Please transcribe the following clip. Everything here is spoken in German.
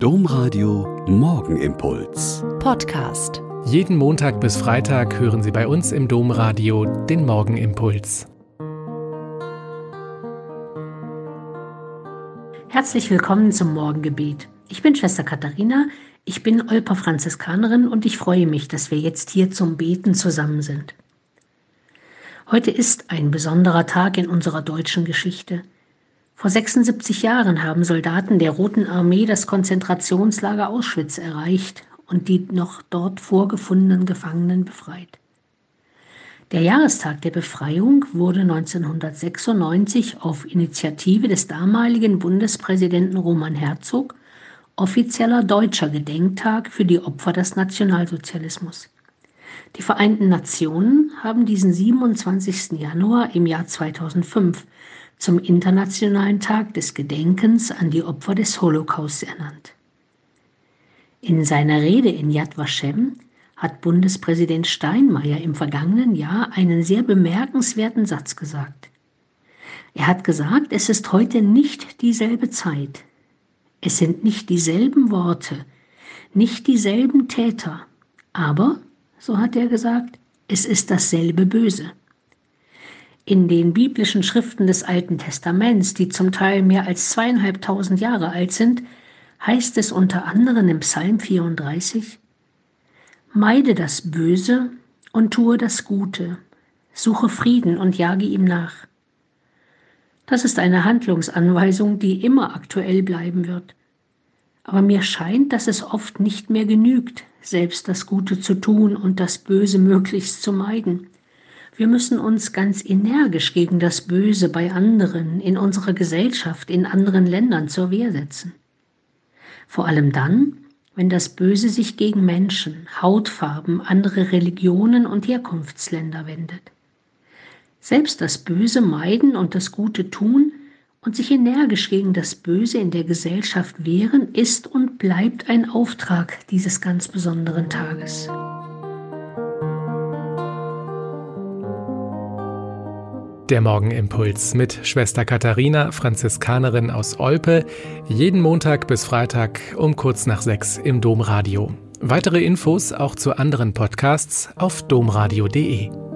Domradio Morgenimpuls. Podcast. Jeden Montag bis Freitag hören Sie bei uns im Domradio den Morgenimpuls. Herzlich willkommen zum Morgengebet. Ich bin Schwester Katharina, ich bin Olper Franziskanerin und ich freue mich, dass wir jetzt hier zum Beten zusammen sind. Heute ist ein besonderer Tag in unserer deutschen Geschichte. Vor 76 Jahren haben Soldaten der Roten Armee das Konzentrationslager Auschwitz erreicht und die noch dort vorgefundenen Gefangenen befreit. Der Jahrestag der Befreiung wurde 1996 auf Initiative des damaligen Bundespräsidenten Roman Herzog offizieller deutscher Gedenktag für die Opfer des Nationalsozialismus. Die Vereinten Nationen haben diesen 27. Januar im Jahr 2005 zum Internationalen Tag des Gedenkens an die Opfer des Holocaust ernannt. In seiner Rede in Yad Vashem hat Bundespräsident Steinmeier im vergangenen Jahr einen sehr bemerkenswerten Satz gesagt. Er hat gesagt, es ist heute nicht dieselbe Zeit. Es sind nicht dieselben Worte, nicht dieselben Täter, aber, so hat er gesagt, es ist dasselbe Böse. In den biblischen Schriften des Alten Testaments, die zum Teil mehr als zweieinhalbtausend Jahre alt sind, heißt es unter anderem im Psalm 34, Meide das Böse und tue das Gute, suche Frieden und jage ihm nach. Das ist eine Handlungsanweisung, die immer aktuell bleiben wird. Aber mir scheint, dass es oft nicht mehr genügt, selbst das Gute zu tun und das Böse möglichst zu meiden. Wir müssen uns ganz energisch gegen das Böse bei anderen, in unserer Gesellschaft, in anderen Ländern zur Wehr setzen. Vor allem dann, wenn das Böse sich gegen Menschen, Hautfarben, andere Religionen und Herkunftsländer wendet. Selbst das Böse meiden und das Gute tun und sich energisch gegen das Böse in der Gesellschaft wehren, ist und bleibt ein Auftrag dieses ganz besonderen Tages. Der Morgenimpuls mit Schwester Katharina, Franziskanerin aus Olpe, jeden Montag bis Freitag um kurz nach sechs im Domradio. Weitere Infos auch zu anderen Podcasts auf domradio.de.